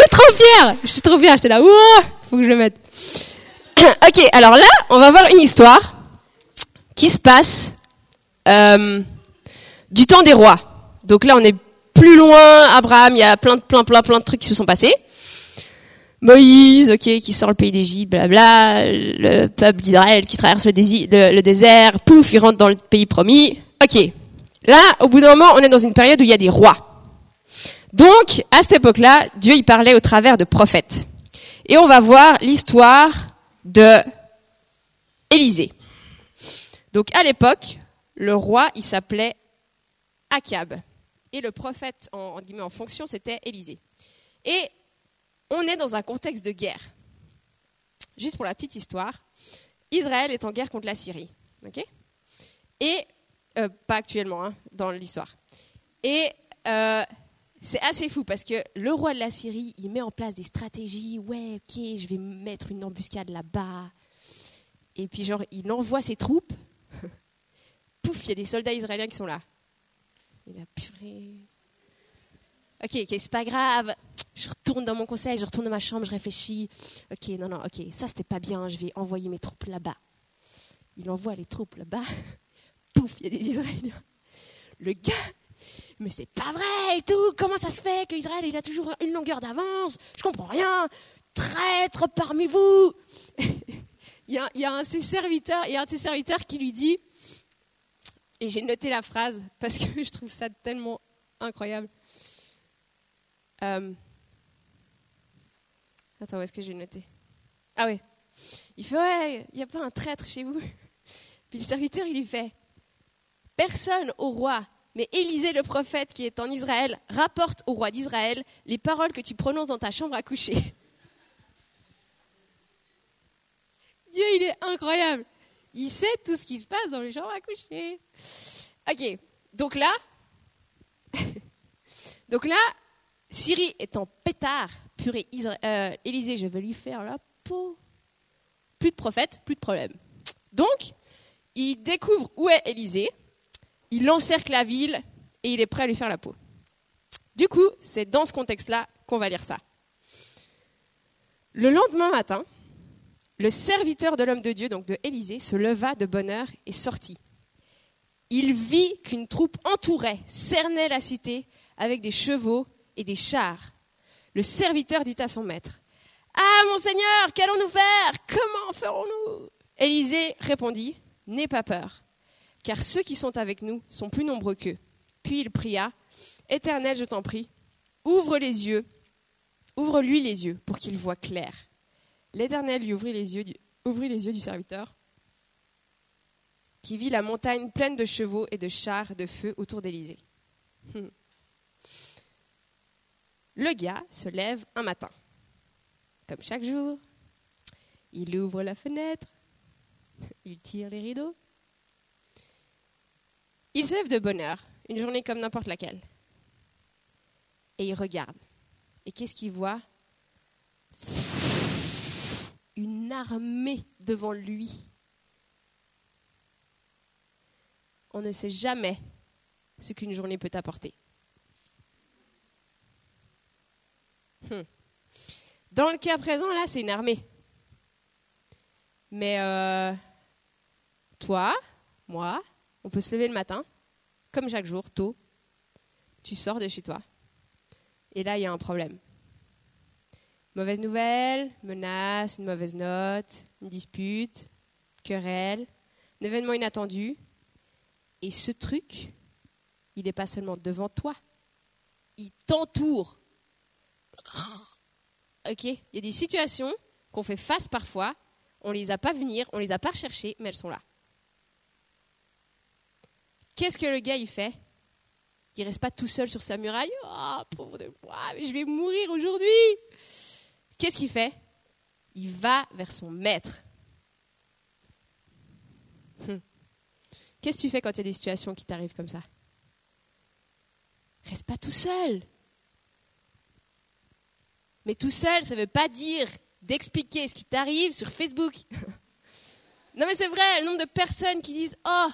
suis trop fière. Je suis trop fière. J'étais là, ouah, faut que je le mette. ok, alors là, on va voir une histoire qui se passe euh, du temps des rois. Donc là, on est plus loin. Abraham, il y a plein plein plein plein de trucs qui se sont passés. Moïse, ok, qui sort le pays d'Égypte, blabla, le peuple d'Israël qui traverse le, le, désert, pouf, il rentre dans le pays promis. Ok. Là, au bout d'un moment, on est dans une période où il y a des rois. Donc, à cette époque-là, Dieu y parlait au travers de prophètes. Et on va voir l'histoire de Élisée. Donc, à l'époque, le roi, il s'appelait Akab. Et le prophète, en, en, en fonction, c'était Élisée. Et on est dans un contexte de guerre. Juste pour la petite histoire, Israël est en guerre contre la Syrie. Et, euh, pas actuellement, hein, dans l'histoire. Et euh, c'est assez fou parce que le roi de la Syrie, il met en place des stratégies. Ouais, ok, je vais mettre une embuscade là-bas. Et puis, genre, il envoie ses troupes. Pouf, il y a des soldats israéliens qui sont là. Il a purée. Ok, ok, c'est pas grave. Je retourne dans mon conseil, je retourne dans ma chambre, je réfléchis. Ok, non, non, ok, ça c'était pas bien, je vais envoyer mes troupes là-bas. Il envoie les troupes là-bas. Pouf, il y a des Israéliens. Le gars, mais c'est pas vrai et tout. Comment ça se fait qu'Israël il a toujours une longueur d'avance? Je comprends rien. Traître parmi vous. il, y a, un de ses serviteurs, il y a un de ses serviteurs qui lui dit, et j'ai noté la phrase parce que je trouve ça tellement incroyable. Euh, attends, où est-ce que j'ai noté? Ah oui. Il fait Ouais, il n'y a pas un traître chez vous. Puis le serviteur, il lui fait Personne au roi, mais Élisée le prophète qui est en Israël rapporte au roi d'Israël les paroles que tu prononces dans ta chambre à coucher. Dieu, il est incroyable. Il sait tout ce qui se passe dans les chambres à coucher. Ok, donc là, donc là, Syrie est en pétard, purée, euh, Élisée, je vais lui faire la peau. Plus de prophète, plus de problème. Donc, il découvre où est Élisée, il encercle la ville et il est prêt à lui faire la peau. Du coup, c'est dans ce contexte-là qu'on va lire ça. Le lendemain matin, le serviteur de l'homme de Dieu, donc de Élisée, se leva de bonne heure et sortit. Il vit qu'une troupe entourait, cernait la cité avec des chevaux et des chars. Le serviteur dit à son maître Ah, mon Seigneur, qu'allons-nous faire? Comment ferons-nous? Élisée répondit N'aie pas peur, car ceux qui sont avec nous sont plus nombreux qu'eux. Puis il pria Éternel, je t'en prie, ouvre les yeux, ouvre-lui les yeux pour qu'il voie clair. L'Éternel lui ouvrit les yeux du, serviteur, qui vit la montagne pleine de chevaux et de chars de feu autour d'Élysée. Hum. Le gars se lève un matin. Comme chaque jour, il ouvre la fenêtre, il tire les rideaux. Il se lève de bonne heure, une journée comme n'importe laquelle. Et il regarde. Et qu'est-ce qu'il voit Une armée devant lui. On ne sait jamais ce qu'une journée peut apporter. Hmm. Dans le cas présent, là, c'est une armée. Mais euh, toi, moi, on peut se lever le matin, comme chaque jour, tôt. Tu sors de chez toi. Et là, il y a un problème. Mauvaise nouvelle, menace, une mauvaise note, une dispute, querelle, un événement inattendu. Et ce truc, il n'est pas seulement devant toi, il t'entoure. Ok Il y a des situations qu'on fait face parfois, on ne les a pas venir, on ne les a pas recherchées, mais elles sont là. Qu'est-ce que le gars il fait? Il reste pas tout seul sur sa muraille? Oh, pauvre de moi, mais je vais mourir aujourd'hui. Qu'est-ce qu'il fait? Il va vers son maître. Hum. Qu'est-ce que tu fais quand il y a des situations qui t'arrivent comme ça? Reste pas tout seul. Mais tout seul, ça ne veut pas dire d'expliquer ce qui t'arrive sur Facebook. non mais c'est vrai, le nombre de personnes qui disent Oh,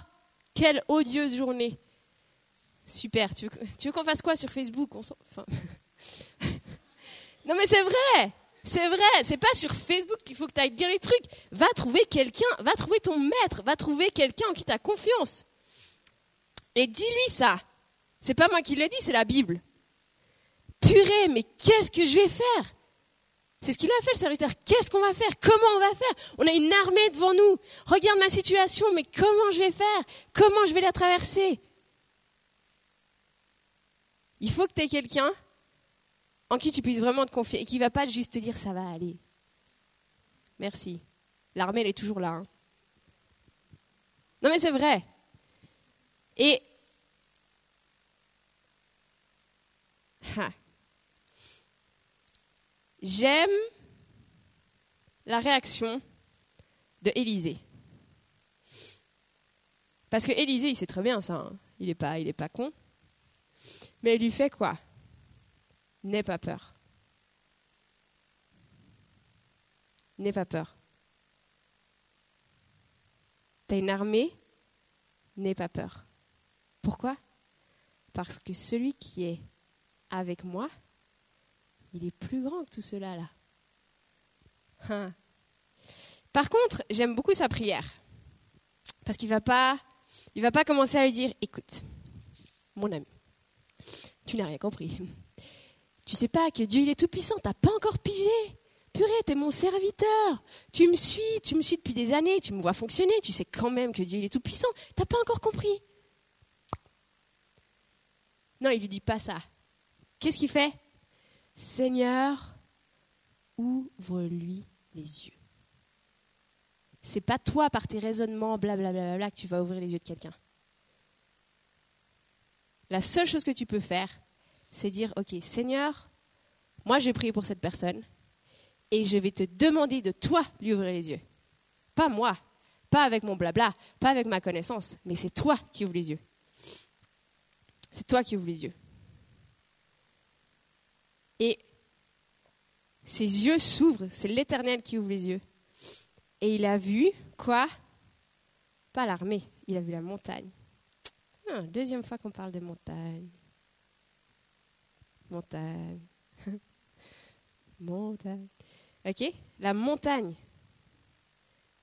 quelle odieuse journée. Super, tu veux, qu'on fasse quoi sur Facebook? Non mais c'est vrai. C'est vrai, c'est pas sur Facebook qu'il faut que tu ailles dire les trucs. Va trouver quelqu'un, va trouver ton maître, va trouver quelqu'un en qui tu as confiance. Et dis-lui ça. C'est pas moi qui l'ai dit, c'est la Bible. Purée, mais qu'est-ce que je vais faire? C'est ce qu'il a fait le serviteur. Qu'est-ce qu'on va faire? Comment on va faire? On a une armée devant nous. Regarde ma situation, mais comment je vais faire? Comment je vais la traverser? Il faut que tu aies quelqu'un en qui tu puisses vraiment te confier et qui ne va pas juste te dire ça va aller. Merci. L'armée, elle est toujours là. Hein. Non mais c'est vrai. Et j'aime la réaction de Élisée. Parce que Élisée, il sait très bien ça. Hein. Il n'est pas, est pas con. Mais il lui fait quoi? N'aie pas peur. N'aie pas peur. T'as une armée, n'aie pas peur. Pourquoi? Parce que celui qui est avec moi, il est plus grand que tout cela là. Hein. Par contre, j'aime beaucoup sa prière. Parce qu'il va pas va pas commencer à lui dire écoute, mon ami, tu n'as rien compris. Tu sais pas que Dieu il est tout puissant, t'as pas encore pigé. Purée, t'es mon serviteur. Tu me suis, tu me suis depuis des années, tu me vois fonctionner, tu sais quand même que Dieu il est tout puissant. T'as pas encore compris. Non, il lui dit pas ça. Qu'est-ce qu'il fait? Seigneur, ouvre-lui les yeux. C'est pas toi par tes raisonnements, blablabla, que tu vas ouvrir les yeux de quelqu'un. La seule chose que tu peux faire, c'est dire, OK, Seigneur, moi je vais prier pour cette personne et je vais te demander de toi lui ouvrir les yeux. Pas moi, pas avec mon blabla, pas avec ma connaissance, mais c'est toi qui ouvres les yeux. C'est toi qui ouvres les yeux. Et ses yeux s'ouvrent, c'est l'Éternel qui ouvre les yeux. Et il a vu quoi? Pas l'armée, il a vu la montagne. Ah, deuxième fois qu'on parle de montagne. Montagne. montagne. Ok? La montagne.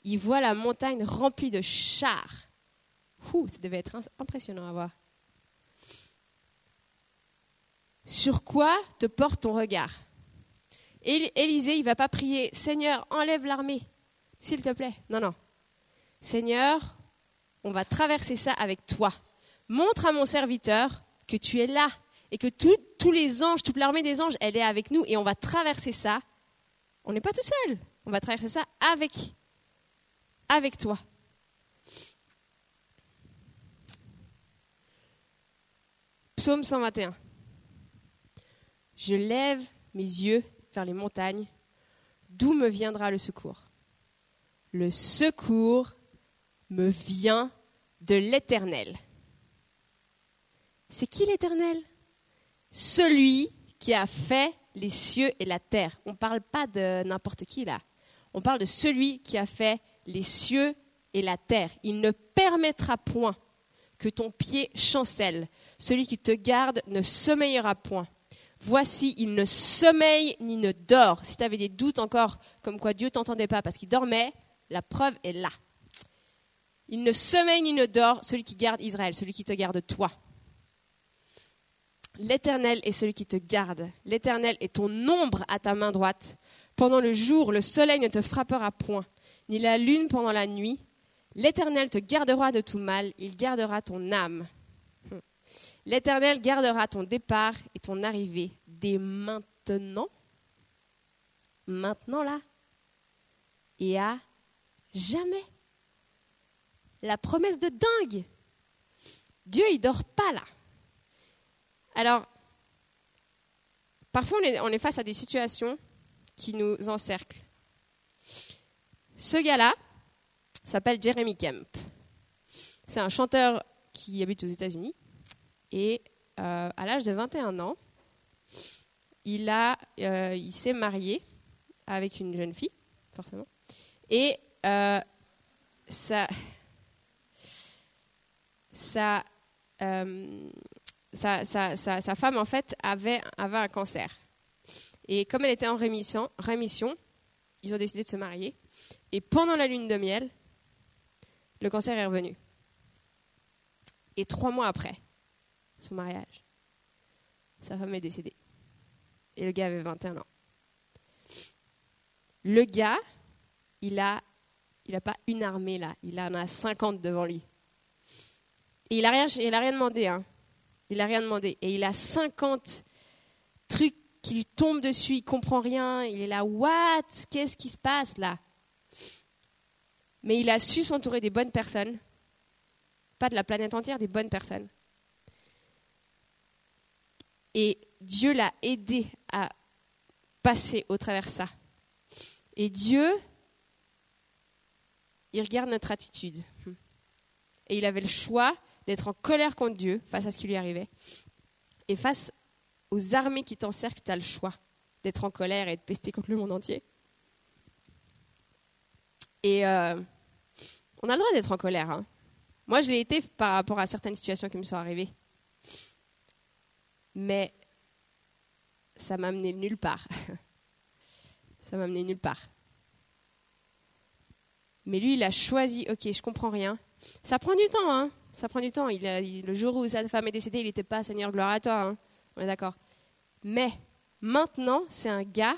Il voit la montagne remplie de chars. Ouh, ça devait être impressionnant à voir. Sur quoi te porte ton regard? Élisée, il va pas prier Seigneur, enlève l'armée, s'il te plaît. Non, non. Seigneur, on va traverser ça avec toi. Montre à mon serviteur que tu es là et que tous les anges, toute l'armée des anges, elle est avec nous et on va traverser ça. On n'est pas tout seul. On va traverser ça avec, avec toi. Psaume 121. Je lève mes yeux vers les montagnes. D'où me viendra le secours Le secours me vient de l'Éternel. C'est qui l'Éternel? Celui qui a fait les cieux et la terre. On ne parle pas de n'importe qui là. On parle de celui qui a fait les cieux et la terre. Il ne permettra point que ton pied chancelle. Celui qui te garde ne sommeillera point. Voici, il ne sommeille ni ne dort. Si tu avais des doutes encore comme quoi Dieu t'entendait pas parce qu'il dormait, la preuve est là. Il ne sommeille ni ne dort, celui qui garde Israël, celui qui te garde toi. L'Éternel est celui qui te garde. L'Éternel est ton ombre à ta main droite. Pendant le jour, le soleil ne te frappera point, ni la lune pendant la nuit. L'Éternel te gardera de tout mal, il gardera ton âme. L'Éternel gardera ton départ et ton arrivée dès maintenant, maintenant là, et à jamais. La promesse de dingue. Dieu, il dort pas là. Alors, parfois on est, face à des situations qui nous encerclent. Ce gars-là s'appelle Jeremy Kemp. C'est un chanteur qui habite aux États-Unis. Et euh, à l'âge de 21 ans, il, euh, il s'est marié avec une jeune fille, forcément. Et euh, ça, ça, sa, femme, en fait, avait, avait un cancer. Et comme elle était en rémission, rémission, ils ont décidé de se marier. Et pendant la lune de miel, le cancer est revenu. Et trois mois après son mariage, sa femme est décédée. Et le gars avait 21 ans. Le gars, il a, il a pas une armée là, il en a 50 devant lui. Et il n'a rien, il a rien demandé. Hein. Il n'a rien demandé. Et il a 50 trucs qui lui tombent dessus, il comprend rien. Il est là, what? Qu'est-ce qui se passe là? Mais il a su s'entourer des bonnes personnes. Pas de la planète entière, des bonnes personnes. Et Dieu l'a aidé à passer au travers ça. Et Dieu, il regarde notre attitude. Et il avait le choix d'être en colère contre Dieu face à ce qui lui arrivait. Et face aux armées qui t'encerclent, tu as le choix d'être en colère et de pester contre le monde entier. Et euh, on a le droit d'être en colère. Hein. Moi, je l'ai été par rapport à certaines situations qui me sont arrivées. Mais ça m'a amené nulle part. ça m'a amené nulle part. Mais lui, il a choisi, ok, je comprends rien. Ça prend du temps, hein. Ça prend du temps. Il a, le jour où sa femme est décédée, il n'était pas Seigneur, gloire à toi. Hein. On est d'accord. Mais maintenant, c'est un gars,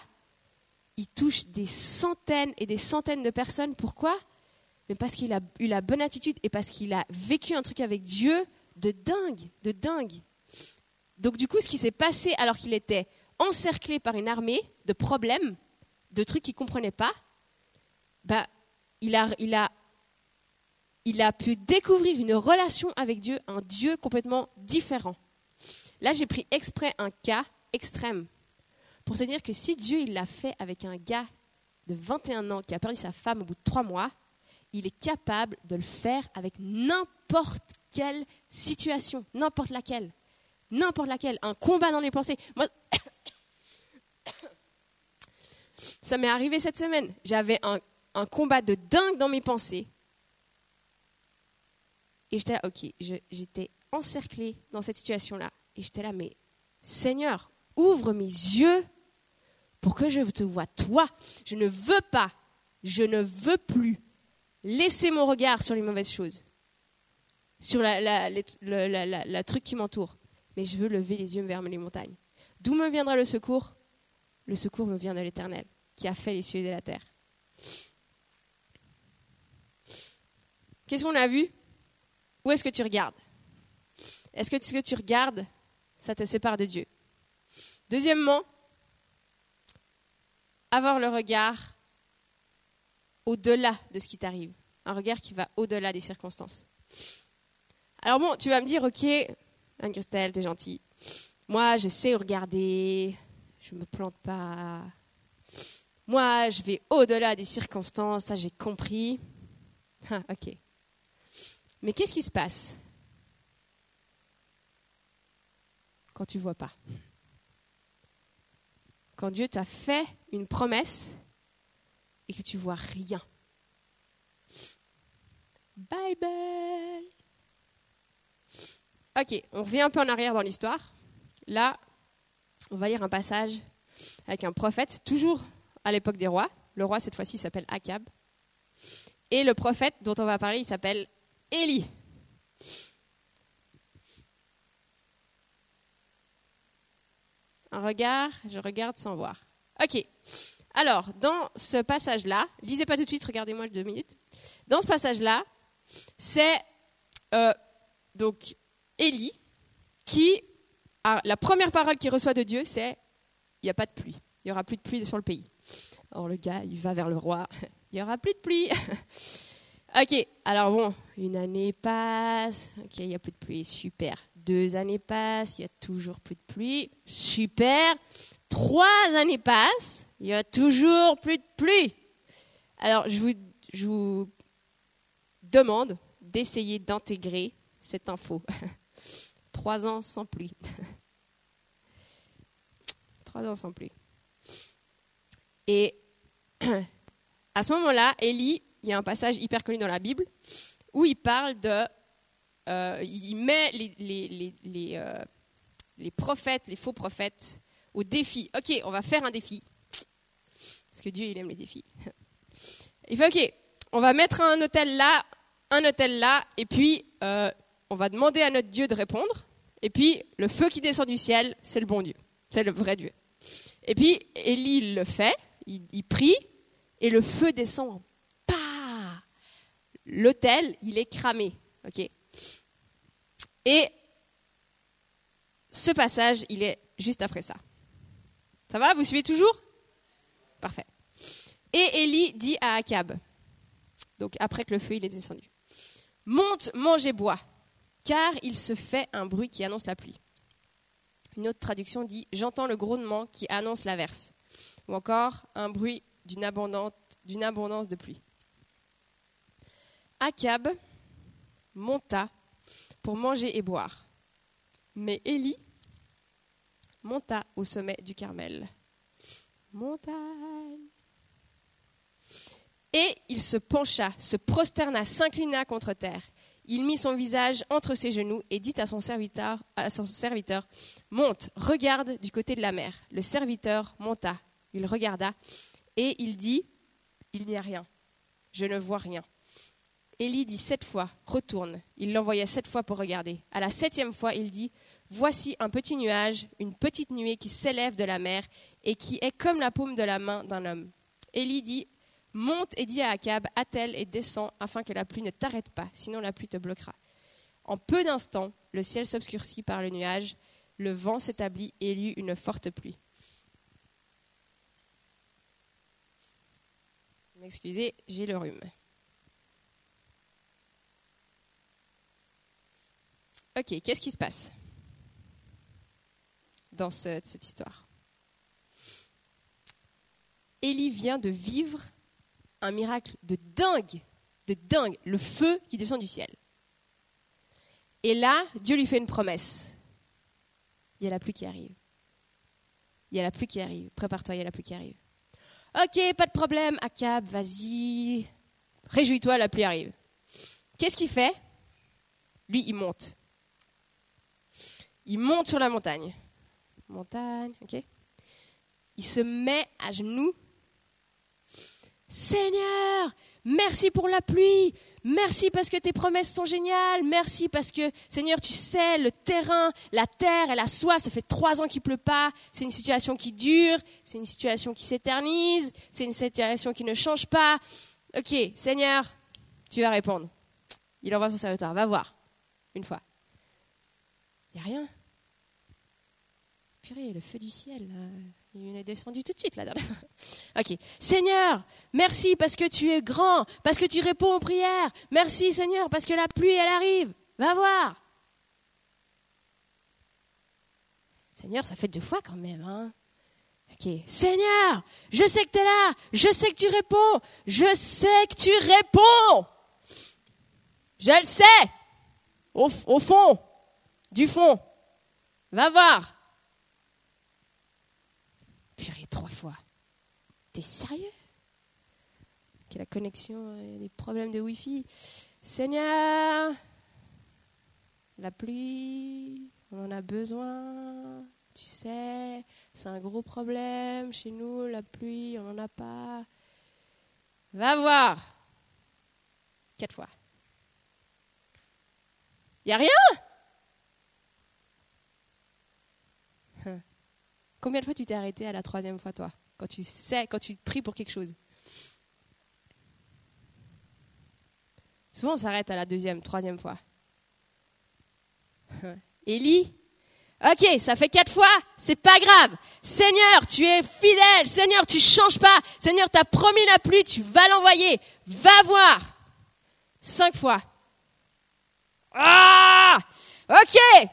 il touche des centaines et des centaines de personnes. Pourquoi? Mais parce qu'il a eu la bonne attitude et parce qu'il a vécu un truc avec Dieu de dingue, de dingue. Donc du coup, ce qui s'est passé alors qu'il était encerclé par une armée de problèmes, de trucs qu'il ne comprenait pas, bah, il a, il a il a pu découvrir une relation avec Dieu, un Dieu complètement différent. Là, j'ai pris exprès un cas extrême pour te dire que si Dieu l'a fait avec un gars de 21 ans qui a perdu sa femme au bout de trois mois, il est capable de le faire avec n'importe quelle situation, n'importe laquelle, n'importe laquelle, un combat dans les pensées. Moi, ça m'est arrivé cette semaine. J'avais un, combat de dingue dans mes pensées et j'étais là, ok, j'étais encerclée dans cette situation-là. Et j'étais là, mais Seigneur, ouvre mes yeux pour que je te vois toi. Je ne veux pas, je ne veux plus laisser mon regard sur les mauvaises choses, sur la, la, truc qui m'entoure. Mais je veux lever les yeux vers les montagnes. D'où me viendra le secours? Le secours me vient de l'Éternel, qui a fait les cieux et la terre. Qu'est-ce qu'on a vu? Où est-ce que tu regardes? Est-ce que ce que tu regardes, ça te sépare de Dieu? Deuxièmement, avoir le regard au-delà de ce qui t'arrive. Un regard qui va au-delà des circonstances. Alors bon, tu vas me dire, ok, Anne-Christelle, t'es gentille. Moi, je sais regarder, je me plante pas. Moi, je vais au-delà des circonstances, ça j'ai compris. Ah, ok. Mais qu'est-ce qui se passe quand tu vois pas? Quand Dieu t'a fait une promesse et que tu vois rien. Bible. Ok, on revient un peu en arrière dans l'histoire. Là, on va lire un passage avec un prophète, toujours à l'époque des rois. Le roi, cette fois-ci, s'appelle Akab. Et le prophète dont on va parler, il s'appelle Élie. Un regard, je regarde sans voir. Ok. Alors, dans ce passage-là, lisez pas tout de suite, regardez-moi deux minutes. Dans ce passage-là, c'est euh, donc Élie qui a la première parole qu'il reçoit de Dieu, c'est il n'y a pas de pluie, il y aura plus de pluie sur le pays. Alors le gars, il va vers le roi, il y aura plus de pluie. Ok, alors bon, une année passe, ok, il n'y a plus de pluie, super. Deux années passent, il n'y a toujours plus de pluie, super. Trois années passent, il n'y a toujours plus de pluie. Alors je vous demande d'essayer d'intégrer cette info. Trois ans sans pluie. Trois ans sans pluie. Et à ce moment-là, Élie il y a un passage hyper connu dans la Bible où il parle de. Euh, il met euh, les, prophètes, les faux prophètes, au défi. Ok, on va faire un défi. Parce que Dieu, il aime les défis. Il fait, ok, on va mettre un hôtel là, un hôtel là, et puis euh, on va demander à notre Dieu de répondre. Et puis le feu qui descend du ciel, c'est le bon Dieu, c'est le vrai Dieu. Et puis Élie le fait, il, prie, et le feu descend. Pas L'hôtel, il est cramé. Ok. Et ce passage, il est juste après ça. Ça va? Vous suivez toujours? Parfait. Et Élie dit à Akab, donc après que le feu il est descendu, monte, mange et bois, car il se fait un bruit qui annonce la pluie. Une autre traduction dit J'entends le grondement qui annonce l'averse, ou encore un bruit d'une abondance, de pluie. Akab monta pour manger et boire, mais Élie monta au sommet du Carmel. Montagne. Et il se pencha, se prosterna, s'inclina contre terre. Il mit son visage entre ses genoux et dit à son serviteur, Monte, regarde du côté de la mer. Le serviteur monta. Il regarda et il dit Il n'y a rien. Je ne vois rien. Élie dit sept fois Retourne. Il l'envoya sept fois pour regarder. À la septième fois, il dit Voici un petit nuage, une petite nuée qui s'élève de la mer et qui est comme la paume de la main d'un homme. Élie dit Monte et dis à Akab, attelle et descends afin que la pluie ne t'arrête pas, sinon la pluie te bloquera. En peu d'instants, le ciel s'obscurcit par le nuage, le vent s'établit et il y eut une forte pluie. M'excusez, j'ai le rhume. Ok, qu'est-ce qui se passe dans cette histoire? Élie vient de vivre un miracle de dingue, de dingue, le feu qui descend du ciel. Et là, Dieu lui fait une promesse. Il y a la pluie qui arrive. Il y a la pluie qui arrive. Prépare-toi, il y a la pluie qui arrive. Ok, pas de problème, Akab, vas-y. Réjouis-toi, la pluie arrive. Qu'est-ce qu'il fait? Lui, il monte. Il monte sur la montagne. Montagne, ok Il se met à genoux Seigneur, merci pour la pluie, merci parce que tes promesses sont géniales, merci parce que, Seigneur, tu sais, le terrain, la terre, elle a soif, ça fait trois ans qu'il pleut pas, c'est une situation qui dure, c'est une situation qui s'éternise, c'est une situation qui ne change pas. Ok, Seigneur, tu vas répondre. Il envoie son serviteur, va voir, une fois. Il n'y a rien. Purée, le feu du ciel. Il est descendu tout de suite là. ok. Seigneur, merci parce que tu es grand, parce que tu réponds aux prières. Merci Seigneur parce que la pluie elle arrive. Va voir. Seigneur, ça fait deux fois quand même. Hein ok. Seigneur, je sais que tu es là. Je sais que tu réponds. Je sais que tu réponds. Je le sais. Au, au fond. Du fond. Va voir. Purée, trois T'es sérieux? Que la connexion, a des problèmes de Wi-Fi. Seigneur, la pluie, on en a besoin. Tu sais, c'est un gros problème chez nous, la pluie, on n'en a pas. Va voir. Quatre fois. Il n'y a rien? Combien de fois tu t'es arrêté à la troisième fois, toi Quand tu sais, quand tu pries pour quelque chose? Souvent, on s'arrête à la deuxième, troisième fois. Élie? Ok, ça fait quatre fois, c'est pas grave. Seigneur, tu es fidèle. Seigneur, tu changes pas. Seigneur, tu as promis la pluie, tu vas l'envoyer. Va voir. Cinq fois. Ah Ok,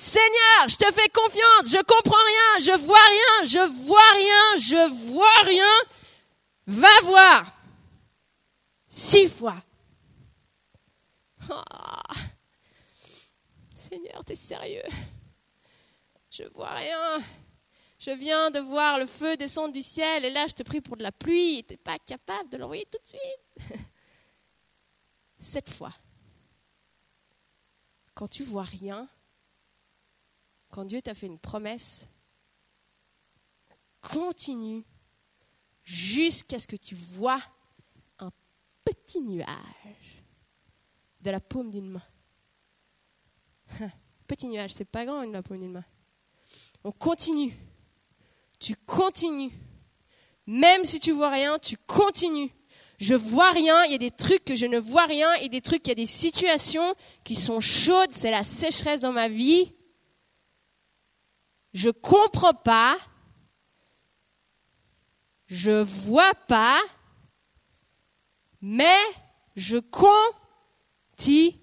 Seigneur, je te fais confiance, je comprends rien, je vois rien, je vois rien, je vois rien. Va voir. Six fois. Oh. Seigneur, t'es sérieux Je vois rien. Je viens de voir le feu descendre du ciel et là je te prie pour de la pluie. T'es pas capable de l'envoyer tout de suite. Sept fois. Quand tu vois rien, quand Dieu t'a fait une promesse, continue jusqu'à ce que tu vois un petit nuage de la paume d'une main. Petit nuage, c'est pas grand, la paume d'une main. On continue. Tu continues. Même si tu vois rien, tu continues. Je vois rien, il y a des trucs que je ne vois rien, et des trucs, il y a des situations qui sont chaudes, c'est la sécheresse dans ma vie. Je comprends pas. Je vois pas. Mais je continue.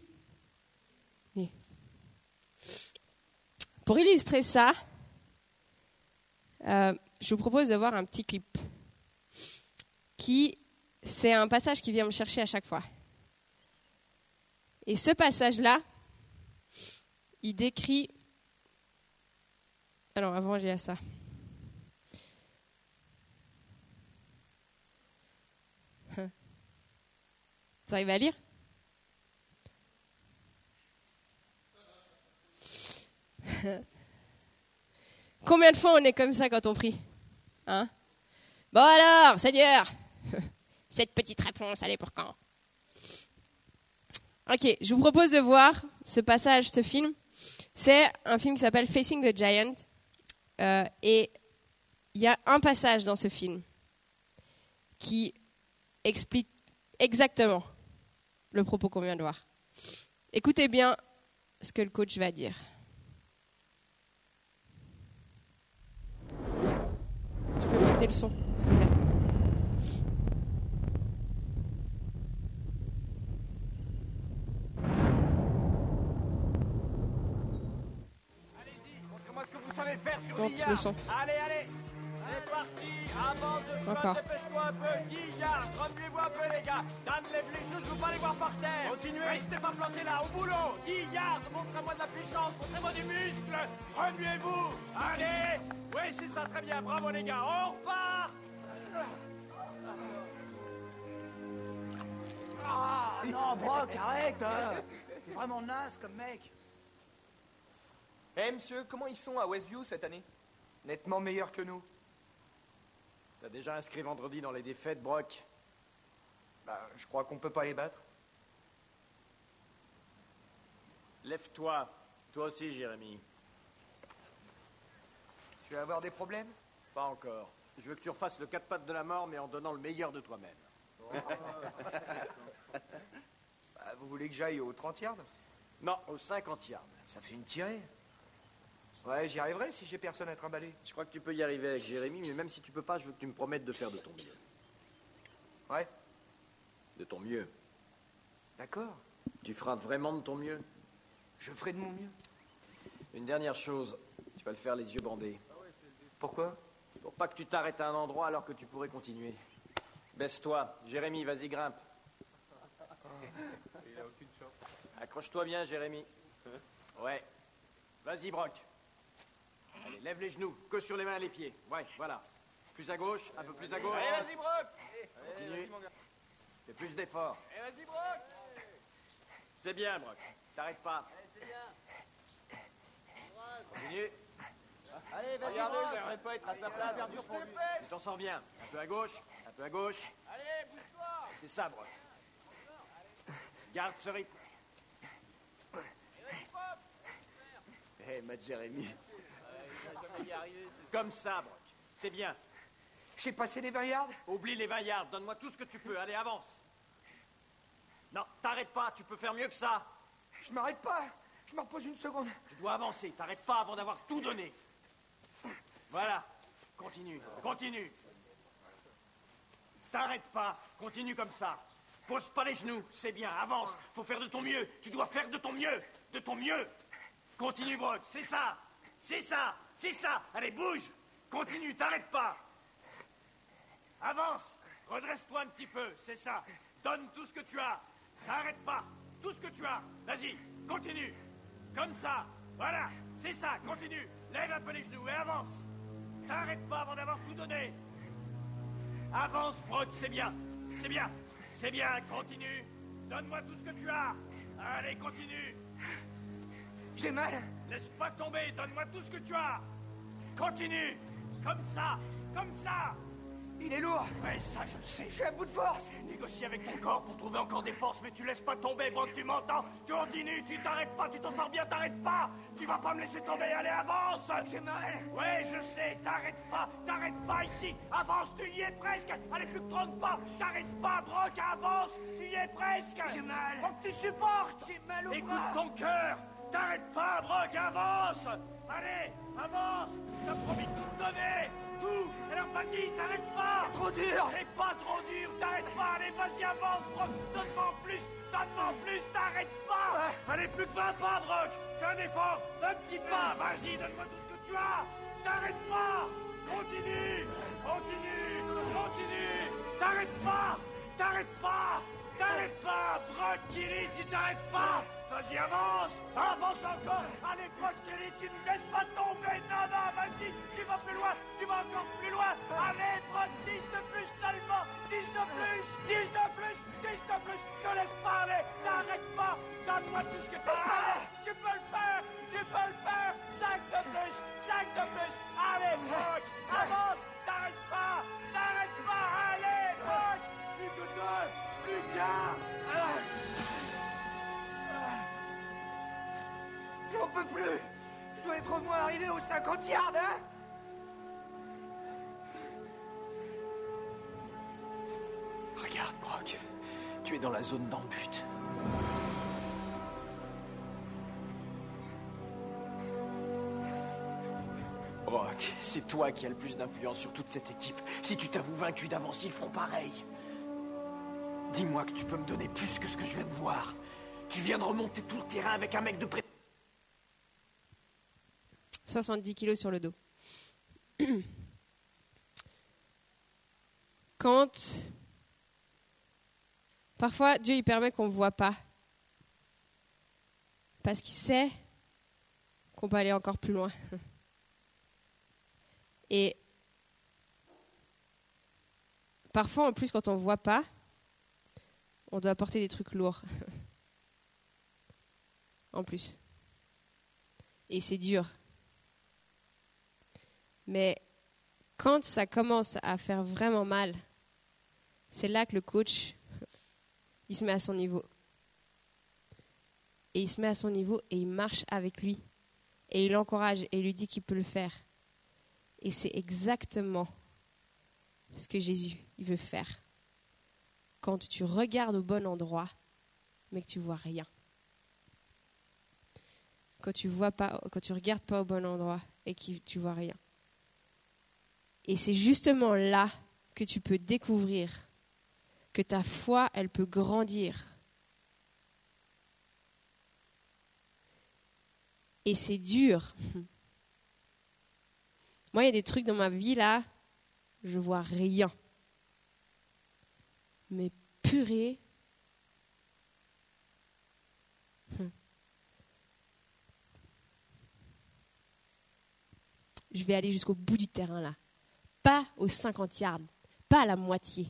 Pour illustrer ça, euh, je vous propose de voir un petit clip qui, c'est un passage qui vient me chercher à chaque fois. Et ce passage-là, il décrit... Alors, avant, j'ai à ça. Vous arrivez à lire? Combien de fois on est comme ça quand on prie? Hein? Bon alors, Seigneur, cette petite réponse, elle est pour quand? Ok, je vous propose de voir ce passage, ce film. C'est un film qui s'appelle Facing the Giant. Euh, et il y a un passage dans ce film qui explique exactement le propos qu'on vient de voir. Écoutez bien ce que le coach va dire. Tu peux monter le son, s'il te plaît. Savez faire sur le. Allez, allez. C'est parti. Avance, je dépêche-toi un peu. Guillard, remuez-vous un peu les gars. Donne les genoux, je veux pas les voir par terre. Continuez. Restez pas plantés là, au boulot. Guillard, montrez-moi de la puissance, montrez-moi du muscle. Remuez-vous. Allez. Oui, c'est ça, très bien, bravo les gars. On repart. Ah non, Brock, arrête hein. T'es vraiment naze comme mec. Eh monsieur, comment ils sont à Westview cette année? Nettement meilleur que nous. T'as déjà inscrit vendredi dans les défaites, Brock? Bah, je crois qu'on peut pas les battre. Lève-toi. Toi aussi, Jérémy. Tu vas avoir des problèmes? Pas encore. Je veux que tu refasses le quatre pattes de la mort, mais en donnant le meilleur de toi-même. Bah, Vous voulez que j'aille au 30 yards? Non, au 50 yards. Ça fait une tirée. Ouais, j'y arriverai si j'ai personne à trimballer. Je crois que tu peux y arriver avec Jérémy, mais même si tu peux pas, je veux que tu me promettes de faire de ton mieux. Ouais, De ton mieux. d'accord. Tu feras vraiment de ton mieux. Je ferai de mon mieux. Une dernière chose, tu vas le faire les yeux bandés. Pourquoi? Pour pas que tu t'arrêtes à un endroit alors que tu pourrais continuer. Baisse-toi. Jérémy, vas-y, grimpe. Accroche-toi bien, Jérémy. Ouais. Vas-y, Brock. Allez, lève les genoux, que sur les mains et les pieds. Ouais, voilà. Plus à gauche, un peu plus à gauche. Allez, vas-y, Brock Continue. Fais plus d'efforts. Allez, vas-y, Brock C'est bien, Brock. T'arrêtes pas. Continue. Allez, vas-y, Brock n'arrêtez pas être à sa place. Tu t'en sors bien. Un peu à gauche, un peu à gauche. Allez, bouge-toi C'est ça, Brock. Garde ce rythme. Eh, Matt Jérémy. Comme ça, Brock. C'est bien. J'ai passé les 20 yards Oublie les 20 yards. Donne-moi tout ce que tu peux. Allez, avance. Non, t'arrêtes pas. Tu peux faire mieux que ça. Je m'arrête pas Je me repose une seconde. Tu dois avancer. T'arrêtes pas avant d'avoir tout donné. Voilà. Continue. Continue. T'arrêtes pas. Continue comme ça. Pose pas les genoux. C'est bien. Avance. Faut faire de ton mieux. Tu dois faire de ton mieux. De ton mieux. Continue, Brock. C'est ça. C'est ça. C'est ça. Allez, bouge. Continue. T'arrêtes pas. Avance. Redresse-toi un petit peu. C'est ça. Donne tout ce que tu as. T'arrêtes pas. Tout ce que tu as. Vas-y. Continue. Comme ça. Voilà. C'est ça. Continue. Lève un peu les genoux et avance. T'arrêtes pas avant d'avoir tout donné. Avance, Brock. C'est bien. C'est bien. C'est bien. Continue. Donne-moi tout ce que tu as. Allez, continue. J'ai mal. Laisse pas tomber, donne-moi tout ce que tu as. Continue, comme ça. Comme ça. Il est lourd. Mais ça, je le sais. Je suis à bout de force. Négocie avec ton corps pour trouver encore des forces, mais tu laisses pas tomber, Brock, tu m'entends? Tu continues, tu t'arrêtes pas, tu t'en sors bien, t'arrêtes pas. Tu vas pas me laisser tomber, allez, avance. J'ai mal. Ouais, je sais, t'arrêtes pas, t'arrêtes pas ici. Avance, tu y es presque. Allez, plus que 30 pas. T'arrêtes pas, Brock, avance Tu y es presque. J'ai mal. Faut que tu supportes. J'ai mal au Écoute bras. ton cœur T'arrêtes pas, Brock, avance Allez, avance T'as promis de tout donner Tout Alors vas-y, t'arrêtes pas Trop dur c'est pas trop dur, t'arrêtes pas, allez vas-y avance Brock, donne-moi en plus, donne-moi en plus, t'arrêtes pas Allez plus que 20 pas Brock, fais un effort, un petit pas, vas-y, donne-moi tout ce que tu as T'arrêtes pas Continue Continue Continue T'arrêtes pas T'arrêtes pas T'arrêtes pas Brock Kelly, tu t'arrêtes pas. Vas-y, avance Avance encore. Allez, Brock Kelly, tu ne arrivé aux 50 yards, hein Regarde, Brock. Tu es dans la zone d'embut. Brock, c'est toi qui as le plus d'influence sur toute cette équipe. Si tu t'avoues vaincu d'avance, ils feront pareil. Dis-moi que tu peux me donner plus que ce que je viens de voir. Tu viens de remonter tout le terrain avec un mec de près. 70 kilos sur le dos. Quand parfois Dieu il permet qu'on ne voit pas, parce qu'il sait qu'on peut aller encore plus loin. Et parfois en plus quand on ne voit pas, on doit porter des trucs lourds. en plus. Et c'est dur. Mais quand ça commence à faire vraiment mal, c'est là que le coach, il se met à son niveau. Et il se met à son niveau et il marche avec lui. Et il l'encourage et il lui dit qu'il peut le faire. Et c'est exactement ce que Jésus veut faire. Quand tu regardes au bon endroit, mais que tu vois rien. Quand tu vois pas, quand tu regardes pas au bon endroit et que tu vois rien. Et c'est justement là que tu peux découvrir que ta foi, elle peut grandir. Et c'est dur. Moi, il y a des trucs dans ma vie là, je vois rien. Mais purée. Je vais aller jusqu'au bout du terrain là pas aux 50 yards, pas à la moitié.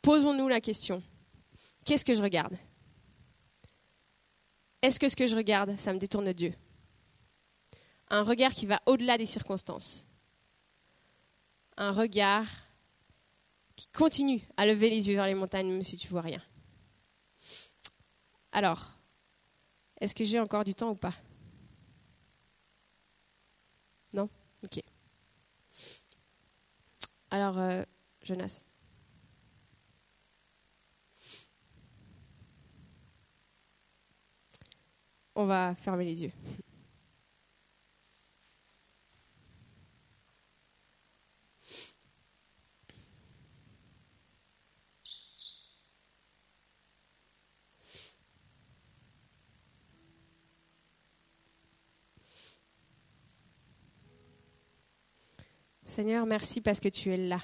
Posons-nous la question, qu'est-ce que je regarde? Est-ce que ce que je regarde, ça me détourne Dieu? Un regard qui va au-delà des circonstances. Un regard qui continue à lever les yeux vers les montagnes, même si tu vois rien. Alors, est-ce que j'ai encore du temps ou pas non Ok. Alors, euh, Jonas. On va fermer les yeux. Seigneur, merci parce que tu es là.